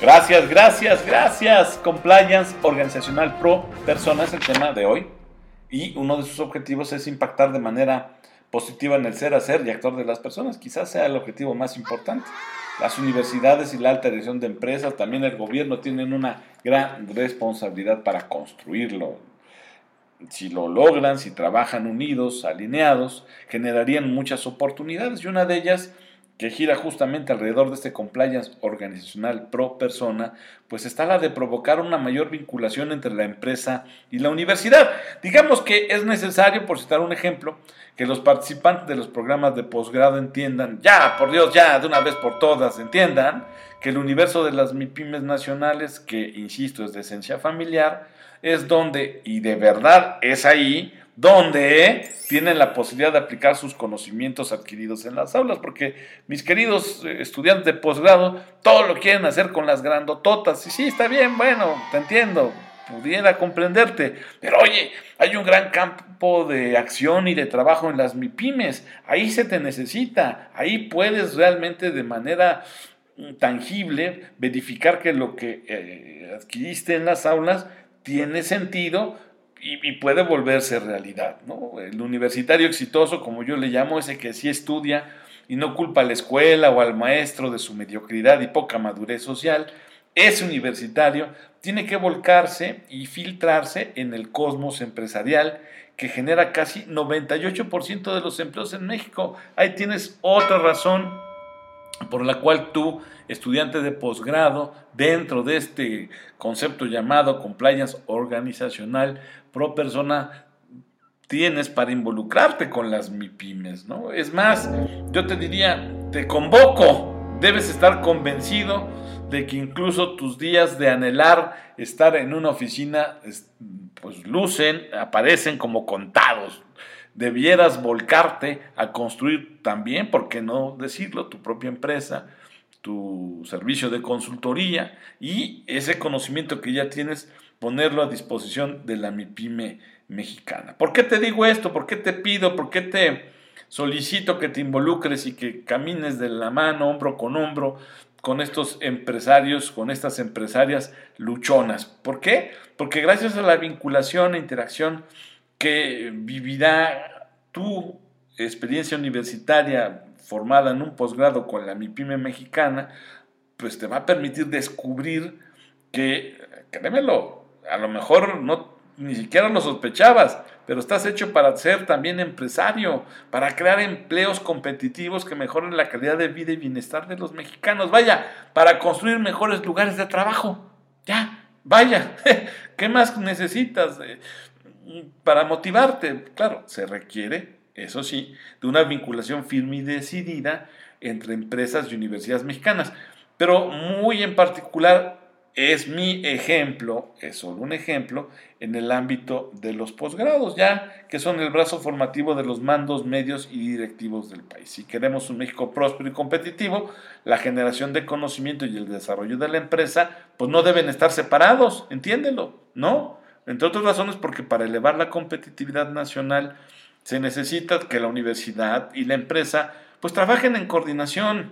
Gracias, gracias, gracias. Compliance organizacional pro persona es el tema de hoy. Y uno de sus objetivos es impactar de manera positiva en el ser, hacer y actuar de las personas. Quizás sea el objetivo más importante. Las universidades y la alta dirección de empresas, también el gobierno tienen una gran responsabilidad para construirlo. Si lo logran, si trabajan unidos, alineados, generarían muchas oportunidades y una de ellas que gira justamente alrededor de este compliance organizacional pro persona, pues está la de provocar una mayor vinculación entre la empresa y la universidad. Digamos que es necesario, por citar un ejemplo, que los participantes de los programas de posgrado entiendan, ya, por Dios, ya, de una vez por todas, entiendan que el universo de las MIPIMES nacionales, que, insisto, es de esencia familiar, es donde, y de verdad es ahí, donde tienen la posibilidad de aplicar sus conocimientos adquiridos en las aulas, porque mis queridos eh, estudiantes de posgrado, todo lo quieren hacer con las grandototas, y sí, está bien, bueno, te entiendo, pudiera comprenderte, pero oye, hay un gran campo de acción y de trabajo en las MIPIMES, ahí se te necesita, ahí puedes realmente de manera mm, tangible verificar que lo que eh, adquiriste en las aulas tiene sentido y, puede volverse realidad. ¿no? El universitario exitoso, como yo le llamo, ese que sí estudia y no culpa a la escuela o al maestro de su mediocridad y poca madurez social, ese universitario tiene que volcarse y filtrarse en el cosmos empresarial que genera casi 98% de los empleos en México. Ahí tienes otra razón por la cual tú, estudiante de posgrado, dentro de este concepto llamado compliance organizacional pro persona, tienes para involucrarte con las MIPIMES, ¿no? Es más, yo te diría, te convoco, debes estar convencido de que incluso tus días de anhelar estar en una oficina, pues lucen, aparecen como contados, debieras volcarte a construir también, ¿por qué no decirlo?, tu propia empresa, tu servicio de consultoría y ese conocimiento que ya tienes, ponerlo a disposición de la MIPYME mexicana. ¿Por qué te digo esto? ¿Por qué te pido? ¿Por qué te solicito que te involucres y que camines de la mano, hombro con hombro, con estos empresarios, con estas empresarias luchonas? ¿Por qué? Porque gracias a la vinculación e interacción que vivirá tu experiencia universitaria formada en un posgrado con la MIPYME mexicana, pues te va a permitir descubrir que, créemelo, a lo mejor no ni siquiera lo sospechabas, pero estás hecho para ser también empresario, para crear empleos competitivos que mejoren la calidad de vida y bienestar de los mexicanos. Vaya, para construir mejores lugares de trabajo. Ya, vaya, ¿qué más necesitas? Para motivarte, claro, se requiere, eso sí, de una vinculación firme y decidida entre empresas y universidades mexicanas. Pero muy en particular es mi ejemplo, es solo un ejemplo, en el ámbito de los posgrados, ya que son el brazo formativo de los mandos medios y directivos del país. Si queremos un México próspero y competitivo, la generación de conocimiento y el desarrollo de la empresa, pues no deben estar separados, entiéndelo, ¿no? Entre otras razones porque para elevar la competitividad nacional se necesita que la universidad y la empresa pues trabajen en coordinación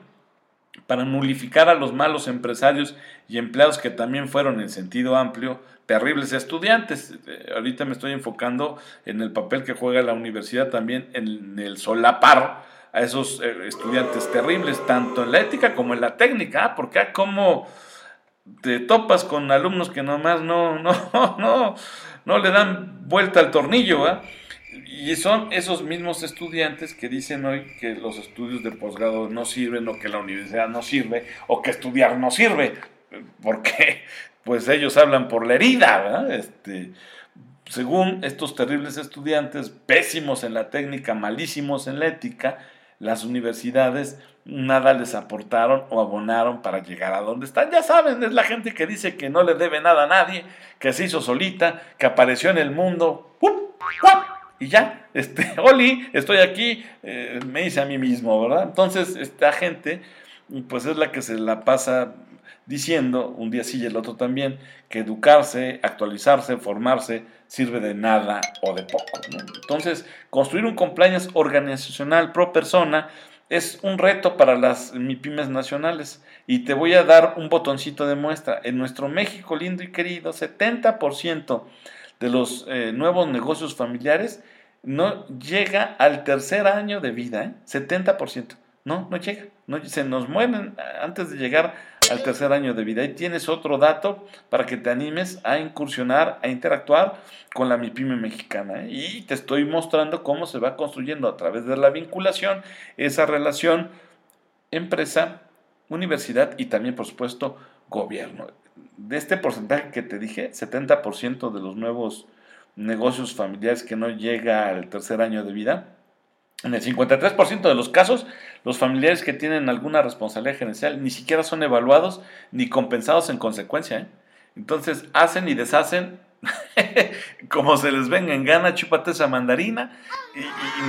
para nulificar a los malos empresarios y empleados que también fueron en sentido amplio terribles estudiantes. Eh, ahorita me estoy enfocando en el papel que juega la universidad también en el solapar a esos eh, estudiantes terribles, tanto en la ética como en la técnica, ¿ah? porque ah, como te topas con alumnos que nomás no, no, no, no le dan vuelta al tornillo, Y son esos mismos estudiantes que dicen hoy que los estudios de posgrado no sirven o que la universidad no sirve o que estudiar no sirve, porque pues ellos hablan por la herida, Este, según estos terribles estudiantes, pésimos en la técnica, malísimos en la ética, las universidades nada les aportaron o abonaron para llegar a donde están. Ya saben, es la gente que dice que no le debe nada a nadie, que se hizo solita, que apareció en el mundo, y ya, este, Oli, estoy aquí, eh, me hice a mí mismo, ¿verdad? Entonces, esta gente, pues es la que se la pasa diciendo, un día sí y el otro también, que educarse, actualizarse, formarse, sirve de nada o de poco. Entonces, construir un compliance organizacional pro persona es un reto para las MIPIMES nacionales. Y te voy a dar un botoncito de muestra. En nuestro México lindo y querido, 70% de los eh, nuevos negocios familiares no llega al tercer año de vida, ¿eh? 70%. No, no llega. No, se nos mueren antes de llegar al tercer año de vida. Y tienes otro dato para que te animes a incursionar, a interactuar con la MIPYME mexicana. ¿eh? Y te estoy mostrando cómo se va construyendo a través de la vinculación esa relación empresa, universidad y también, por supuesto, gobierno. De este porcentaje que te dije, 70% de los nuevos negocios familiares que no llega al tercer año de vida, en el 53% de los casos, los familiares que tienen alguna responsabilidad gerencial ni siquiera son evaluados ni compensados en consecuencia. ¿eh? Entonces hacen y deshacen como se les venga en gana, chúpate esa mandarina y,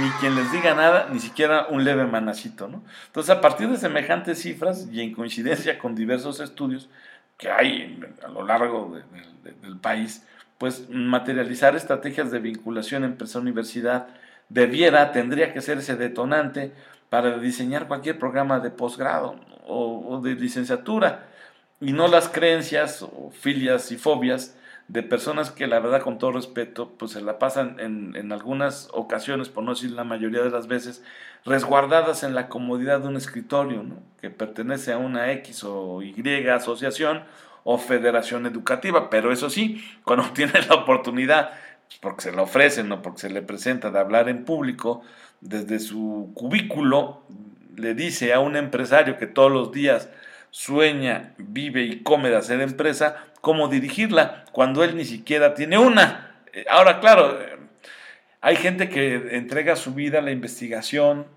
ni quien les diga nada, ni siquiera un leve manacito. Entonces a partir de semejantes cifras y en coincidencia con diversos estudios que hay a lo largo del país, pues materializar estrategias de vinculación empresa-universidad, debiera, tendría que ser ese detonante para diseñar cualquier programa de posgrado o, de licenciatura. Y no las creencias o filias y fobias de personas que la verdad con todo respeto pues se la pasan en, en, algunas ocasiones, por no decir la mayoría de las veces, resguardadas en la comodidad de un escritorio que pertenece a una X o Y asociación o federación educativa, pero eso sí, cuando tienen la oportunidad porque se le ofrecen o porque se le presenta de hablar en público, desde su cubículo le dice a un empresario que todos los días sueña, vive y come de hacer empresa, cómo dirigirla cuando él ni siquiera tiene una. Eh, ahora, claro, eh, hay gente que entrega su vida a la investigación,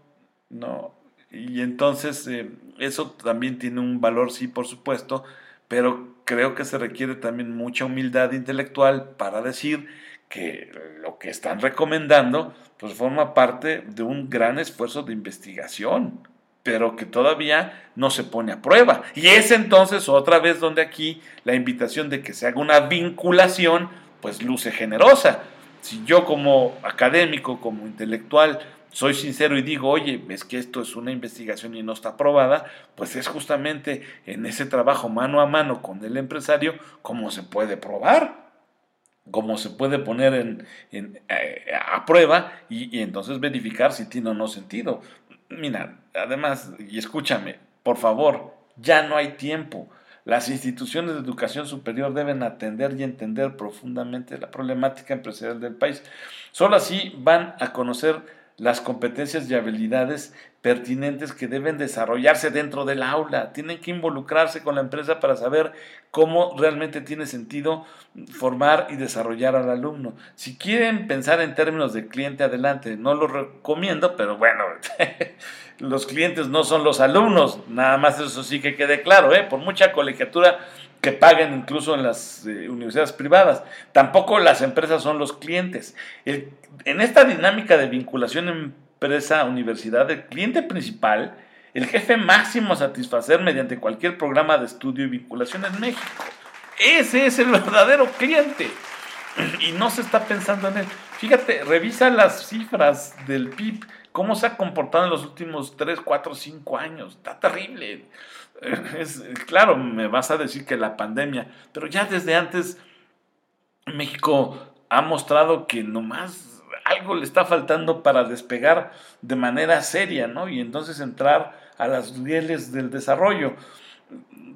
¿no? Y entonces eh, eso también tiene un valor, sí, por supuesto, pero creo que se requiere también mucha humildad intelectual para decir que lo que están recomendando pues forma parte de un gran esfuerzo de investigación, pero que todavía no se pone a prueba. Y es entonces otra vez donde aquí la invitación de que se haga una vinculación pues luce generosa. Si yo como académico, como intelectual, soy sincero y digo, oye, es que esto es una investigación y no está aprobada, pues es justamente en ese trabajo mano a mano con el empresario cómo se puede probar como se puede poner eh, a prueba y, entonces verificar si tiene o no sentido. Mira, además, y escúchame, por favor, ya no hay tiempo. Las instituciones de educación superior deben atender y entender profundamente la problemática empresarial del país. Solo así van a conocer las competencias y habilidades pertinentes que deben desarrollarse dentro del aula. Tienen que involucrarse con la empresa para saber cómo realmente tiene sentido formar y desarrollar al alumno. Si quieren pensar en términos de cliente, adelante. No lo recomiendo, pero bueno, los clientes no son los alumnos. Nada más eso sí que quede claro, ¿eh? por mucha colegiatura que paguen incluso en las eh, universidades privadas. Tampoco las empresas son los clientes. en esta dinámica de vinculación empresa, universidad, el cliente principal, el jefe máximo a satisfacer mediante cualquier programa de estudio y vinculación en México. Ese es el verdadero cliente. Y no se está pensando en él. Fíjate, revisa las cifras del PIB, cómo se ha comportado en los últimos 3, 4, 5 años. Está terrible. Claro, me vas a decir que la pandemia, pero ya desde antes México ha mostrado que nomás algo le está faltando para despegar de manera seria, ¿no? Y entonces entrar a las rieles del desarrollo.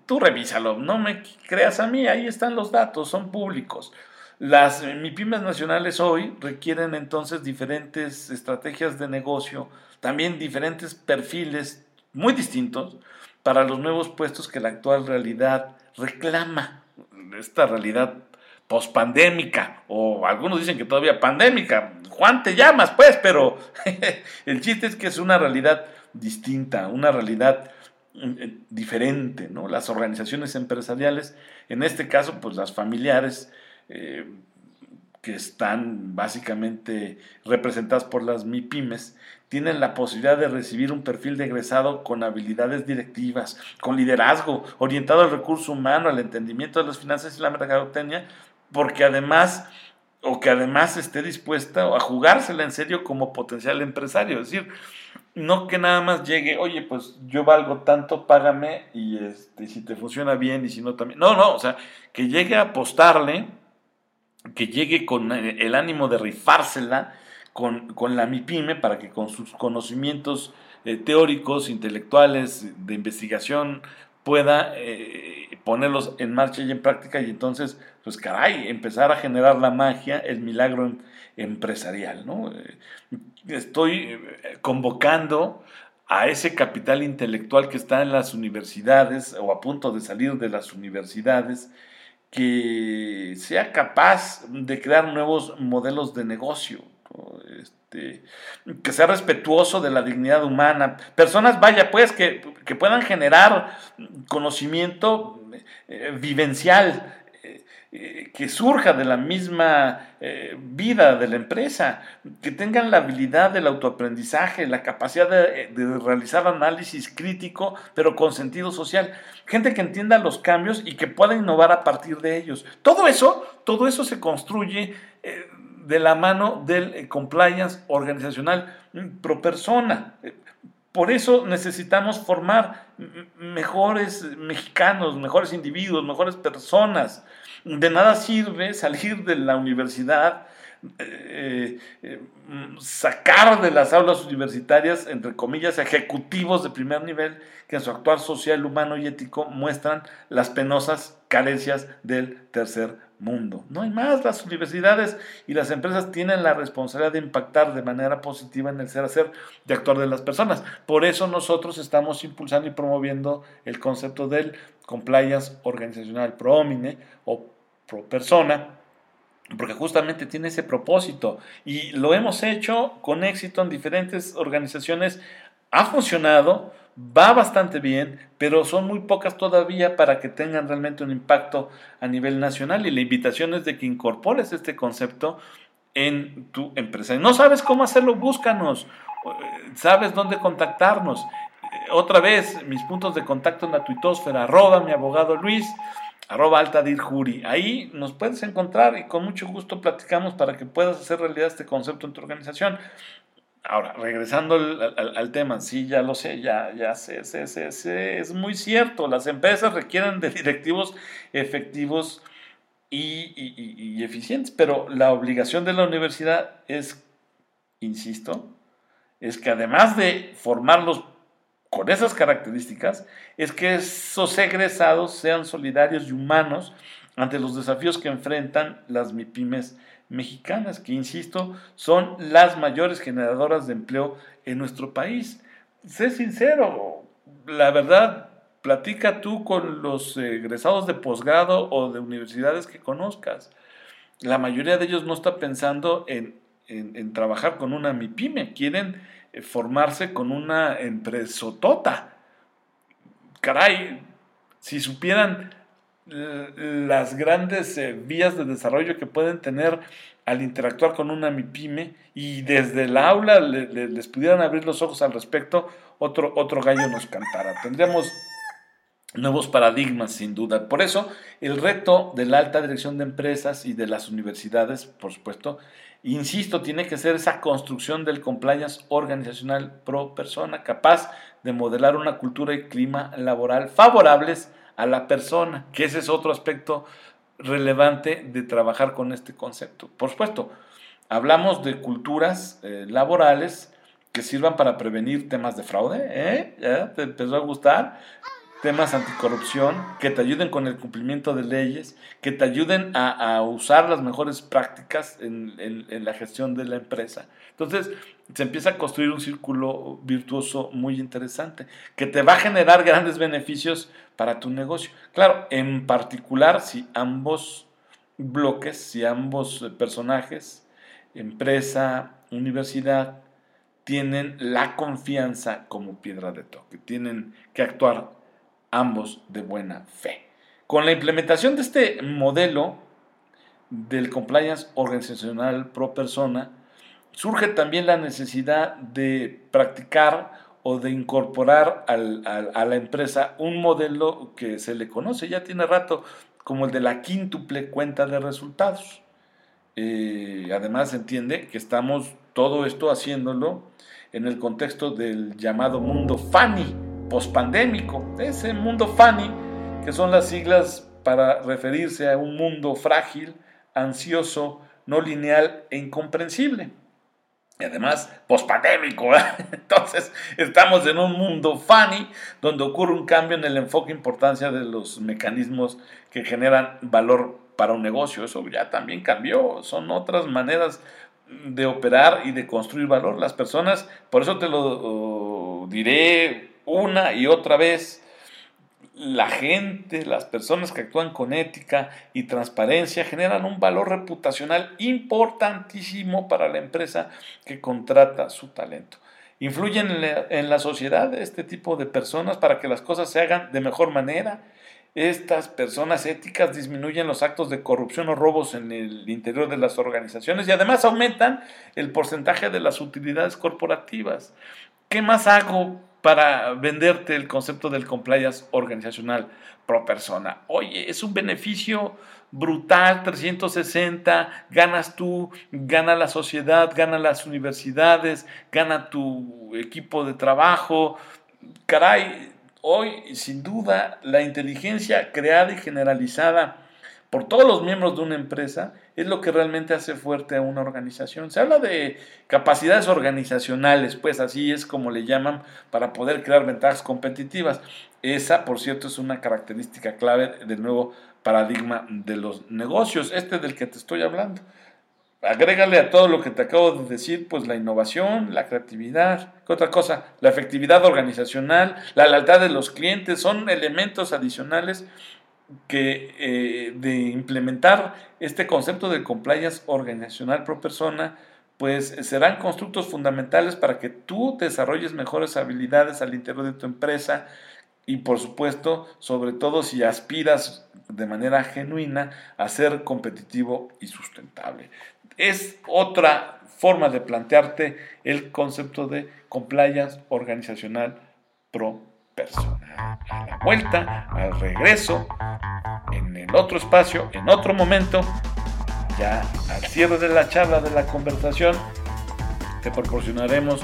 Tú revísalo, no me creas a mí, ahí están los datos, son públicos. Las MIPIMES nacionales hoy requieren entonces diferentes estrategias de negocio, también diferentes perfiles muy distintos para los nuevos puestos que la actual realidad reclama. Esta realidad pospandémica, o algunos dicen que todavía pandémica. Juan, te llamas, pues, pero el chiste es que es una realidad distinta, una realidad eh, diferente, ¿no? Las organizaciones empresariales, en este caso, pues las familiares, eh, que están básicamente representadas por las MIPIMES, tienen la posibilidad de recibir un perfil de egresado con habilidades directivas, con liderazgo, orientado al recurso humano, al entendimiento de las finanzas y la mercadotecnia, porque además, o que además esté dispuesta a jugársela en serio como potencial empresario. Es decir, no que nada más llegue, oye, pues yo valgo tanto, págame y este, si te funciona bien y si no también. No, no, o sea, que llegue a apostarle, que llegue con el ánimo de rifársela con, con la MIPYME para que con sus conocimientos eh, teóricos, intelectuales, de investigación, pueda eh, ponerlos en marcha y en práctica y entonces, pues caray, empezar a generar la magia, el milagro empresarial. ¿no? Eh, estoy convocando a ese capital intelectual que está en las universidades o a punto de salir de las universidades, que sea capaz de crear nuevos modelos de negocio. Este, que sea respetuoso de la dignidad humana. Personas, vaya, pues, que, puedan generar conocimiento eh, vivencial, eh, que surja de la misma eh, vida de la empresa, que tengan la habilidad del autoaprendizaje, la capacidad de, de, realizar análisis crítico, pero con sentido social. Gente que entienda los cambios y que pueda innovar a partir de ellos. Todo eso, todo eso se construye de la mano del eh, compliance organizacional mm, pro persona. Eh, por eso necesitamos formar mejores mexicanos, mejores individuos, mejores personas. De nada sirve salir de la universidad, eh, mm, sacar de las aulas universitarias, entre comillas, ejecutivos de primer nivel que en su actuar social, humano y ético muestran las penosas carencias del tercer mundo. No hay más, las universidades y las empresas tienen la responsabilidad de impactar de manera positiva en el ser hacer de actuar de las personas. Por eso nosotros estamos impulsando y promoviendo el concepto del compliance organizacional pro homine o persona, porque justamente tiene ese propósito y lo hemos hecho con éxito en diferentes organizaciones. Ha funcionado, va bastante bien, pero son muy pocas todavía para que tengan realmente un impacto a nivel nacional y la invitación es de que incorpores este concepto en tu empresa. No sabes cómo hacerlo, búscanos, sabes dónde contactarnos. Otra vez, mis puntos de contacto en la tuitosfera, arroba mi abogado Luis, arroba altadirjuri. Ahí nos puedes encontrar y con mucho gusto platicamos para que puedas hacer realidad este concepto en tu organización. Ahora, regresando al, tema, sí, ya lo sé, ya, ya sé, sé, sé, es muy cierto, las empresas requieren de directivos efectivos y, y eficientes, pero la obligación de la universidad es, insisto, es que además de formarlos con esas características, es que esos egresados sean solidarios y humanos ante los desafíos que enfrentan las MIPIMES mexicanas, que insisto, son las mayores generadoras de empleo en nuestro país. Sé sincero, la verdad, platica tú con los egresados de posgrado o de universidades que conozcas. La mayoría de ellos no está pensando en, en, trabajar con una MIPYME, quieren formarse con una empresotota. Caray, si supieran las grandes eh, vías de desarrollo que pueden tener al interactuar con una MIPYME y desde el aula les pudieran abrir los ojos al respecto, otro, otro gallo nos cantara. Tendríamos nuevos paradigmas, sin duda. Por eso, el reto de la alta dirección de empresas y de las universidades, por supuesto, insisto, tiene que ser esa construcción del compliance organizacional pro persona, capaz de modelar una cultura y clima laboral favorables a la persona, que ese es otro aspecto relevante de trabajar con este concepto. Por supuesto, hablamos de culturas eh, laborales que sirvan para prevenir temas de fraude, ¿eh? ¿Ya te empezó a gustar? Temas anticorrupción, que te ayuden con el cumplimiento de leyes, que te ayuden a, usar las mejores prácticas en, en la gestión de la empresa. Entonces, se empieza a construir un círculo virtuoso muy interesante, que te va a generar grandes beneficios para tu negocio. Claro, en particular si ambos bloques, si ambos personajes, empresa, universidad, tienen la confianza como piedra de toque, tienen que actuar ambos de buena fe. Con la implementación de este modelo del compliance organizacional pro persona, surge también la necesidad de practicar o de incorporar a la empresa un modelo que se le conoce, ya tiene rato, como el de la quíntuple cuenta de resultados. eh, además entiende que estamos todo esto haciéndolo en el contexto del llamado mundo FANI, pospandémico. Ese mundo FANI, que son las siglas para referirse a un mundo frágil, ansioso, no lineal e incomprensible. Y además, pospandémico. Entonces, estamos en un mundo funny donde ocurre un cambio en el enfoque e importancia de los mecanismos que generan valor para un negocio. Eso ya también cambió. Son otras maneras de operar y de construir valor. Las personas, por eso te lo diré una y otra vez, la gente, las personas que actúan con ética y transparencia generan un valor reputacional importantísimo para la empresa que contrata su talento. Influyen en la, sociedad este tipo de personas para que las cosas se hagan de mejor manera. Estas personas éticas disminuyen los actos de corrupción o robos en el interior de las organizaciones y además aumentan el porcentaje de las utilidades corporativas. ¿Qué más hago para venderte el concepto del compliance organizacional pro persona. Oye, es un beneficio brutal, 360, ganas tú, gana la sociedad, gana las universidades, gana tu equipo de trabajo. Caray, hoy sin duda la inteligencia creada y generalizada por todos los miembros de una empresa es lo que realmente hace fuerte a una organización. Se habla de capacidades organizacionales, pues así es como le llaman, para poder crear ventajas competitivas. Esa, por cierto, es una característica clave del nuevo paradigma de los negocios, este del que te estoy hablando. Agrégale a todo lo que te acabo de decir, pues la innovación, la creatividad, ¿qué otra cosa? La efectividad organizacional, la lealtad de los clientes, son elementos adicionales que eh, de implementar este concepto de compliance organizacional pro persona, pues serán constructos fundamentales para que tú desarrolles mejores habilidades al interior de tu empresa y por supuesto, sobre todo si aspiras de manera genuina a ser competitivo y sustentable. Es otra forma de plantearte el concepto de compliance organizacional pro persona. Vuelta, al regreso, en el otro espacio, en otro momento, ya al cierre de la charla, de la conversación, te proporcionaremos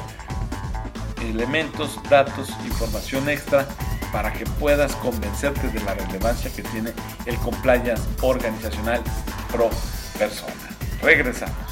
elementos, datos, información extra para que puedas convencerte de la relevancia que tiene el compliance organizacional pro persona. Regresamos.